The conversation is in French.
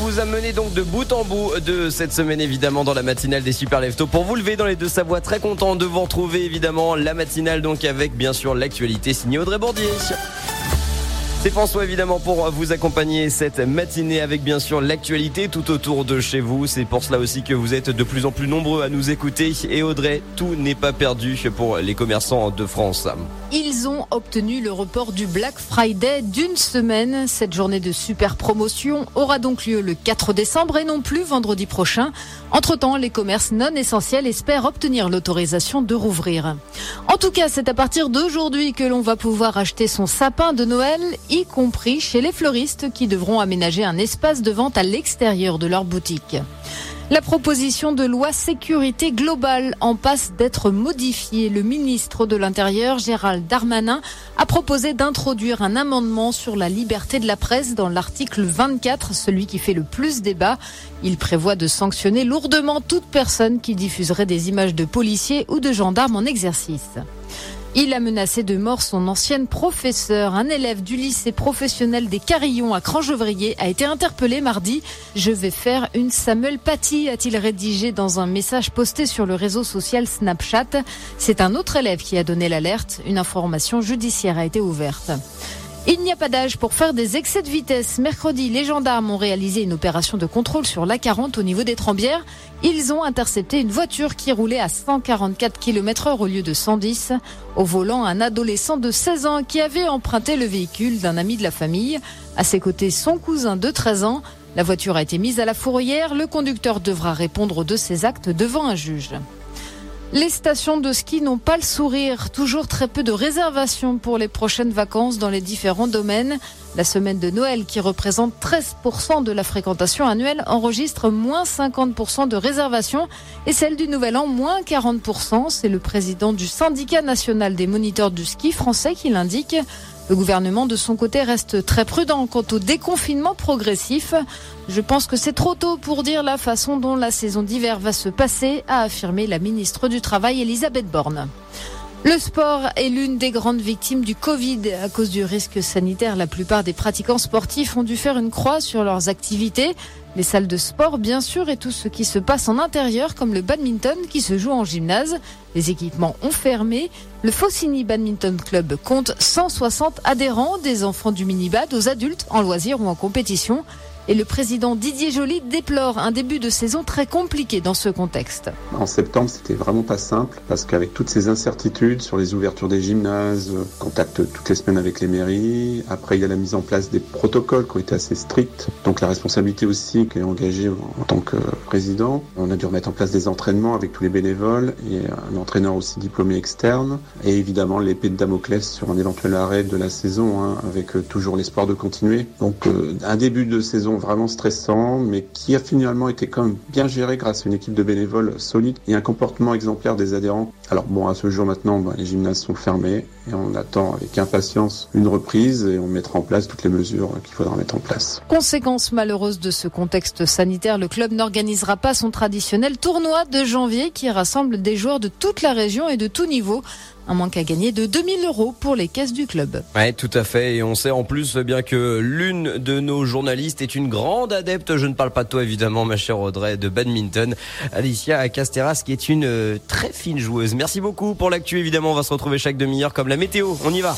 vous a mené donc de bout en bout de cette semaine évidemment dans la matinale des Super Leftos pour vous lever dans les deux Savoies. Très content de vous retrouver évidemment la matinale donc avec bien sûr l'actualité signée Audrey Bordier. C'est François évidemment pour vous accompagner cette matinée avec bien sûr l'actualité tout autour de chez vous. C'est pour cela aussi que vous êtes de plus en plus nombreux à nous écouter. Et Audrey, tout n'est pas perdu pour les commerçants de France. Ils ont obtenu le report du Black Friday d'une semaine. Cette journée de super promotion aura donc lieu le 4 décembre et non plus vendredi prochain. Entre-temps, les commerces non essentiels espèrent obtenir l'autorisation de rouvrir. En tout cas, c'est à partir d'aujourd'hui que l'on va pouvoir acheter son sapin de Noël y compris chez les fleuristes qui devront aménager un espace de vente à l'extérieur de leur boutique. La proposition de loi sécurité globale en passe d'être modifiée. Le ministre de l'Intérieur, Gérald Darmanin, a proposé d'introduire un amendement sur la liberté de la presse dans l'article 24, celui qui fait le plus débat. Il prévoit de sanctionner lourdement toute personne qui diffuserait des images de policiers ou de gendarmes en exercice. Il a menacé de mort son ancienne professeure. Un élève du lycée professionnel des Carillons à Crangevrier a été interpellé mardi. Je vais faire une Samuel Paty, a-t-il rédigé dans un message posté sur le réseau social Snapchat. C'est un autre élève qui a donné l'alerte. Une information judiciaire a été ouverte. Il n'y a pas d'âge pour faire des excès de vitesse. Mercredi, les gendarmes ont réalisé une opération de contrôle sur l'A40 au niveau des Trembières. Ils ont intercepté une voiture qui roulait à 144 km heure au lieu de 110. Au volant, un adolescent de 16 ans qui avait emprunté le véhicule d'un ami de la famille. À ses côtés, son cousin de 13 ans. La voiture a été mise à la fourrière. Le conducteur devra répondre de ses actes devant un juge. Les stations de ski n'ont pas le sourire. Toujours très peu de réservations pour les prochaines vacances dans les différents domaines. La semaine de Noël, qui représente 13% de la fréquentation annuelle, enregistre moins 50% de réservations et celle du Nouvel An moins 40%. C'est le président du syndicat national des moniteurs du ski français qui l'indique. Le gouvernement, de son côté, reste très prudent quant au déconfinement progressif. Je pense que c'est trop tôt pour dire la façon dont la saison d'hiver va se passer, a affirmé la ministre du Travail, Elisabeth Borne. Le sport est l'une des grandes victimes du Covid. À cause du risque sanitaire, la plupart des pratiquants sportifs ont dû faire une croix sur leurs activités. Les salles de sport, bien sûr, et tout ce qui se passe en intérieur, comme le badminton qui se joue en gymnase. Les équipements ont fermé. Le Faucigny Badminton Club compte 160 adhérents, des enfants du minibad aux adultes en loisirs ou en compétition. Et le président Didier Joly déplore un début de saison très compliqué dans ce contexte. En septembre, c'était vraiment pas simple parce qu'avec toutes ces incertitudes sur les ouvertures des gymnases, contact toutes les semaines avec les mairies, après il y a la mise en place des protocoles qui ont été assez stricts, donc la responsabilité aussi qui est engagée en tant que président. On a dû remettre en place des entraînements avec tous les bénévoles et un entraîneur aussi diplômé externe et évidemment l'épée de Damoclès sur un éventuel arrêt de la saison hein, avec toujours l'espoir de continuer. Donc euh, un début de saison vraiment stressant, mais qui a finalement été quand même bien géré grâce à une équipe de bénévoles solide et un comportement exemplaire des adhérents. Alors bon, à ce jour maintenant, bah, les gymnases sont fermés et on attend avec impatience une reprise et on mettra en place toutes les mesures qu'il faudra mettre en place. Conséquence malheureuse de ce contexte sanitaire, le club n'organisera pas son traditionnel tournoi de janvier qui rassemble des joueurs de toute la région et de tout niveau. Un manque à gagner de 2000 euros pour les caisses du club. Ouais, tout à fait. Et on sait en plus bien que l'une de nos journalistes est une grande adepte, je ne parle pas de toi évidemment, ma chère Audrey, de badminton. Alicia Casteras, qui est une euh, très fine joueuse. Merci beaucoup pour l'actu. Évidemment, on va se retrouver chaque demi-heure comme la météo. On y va.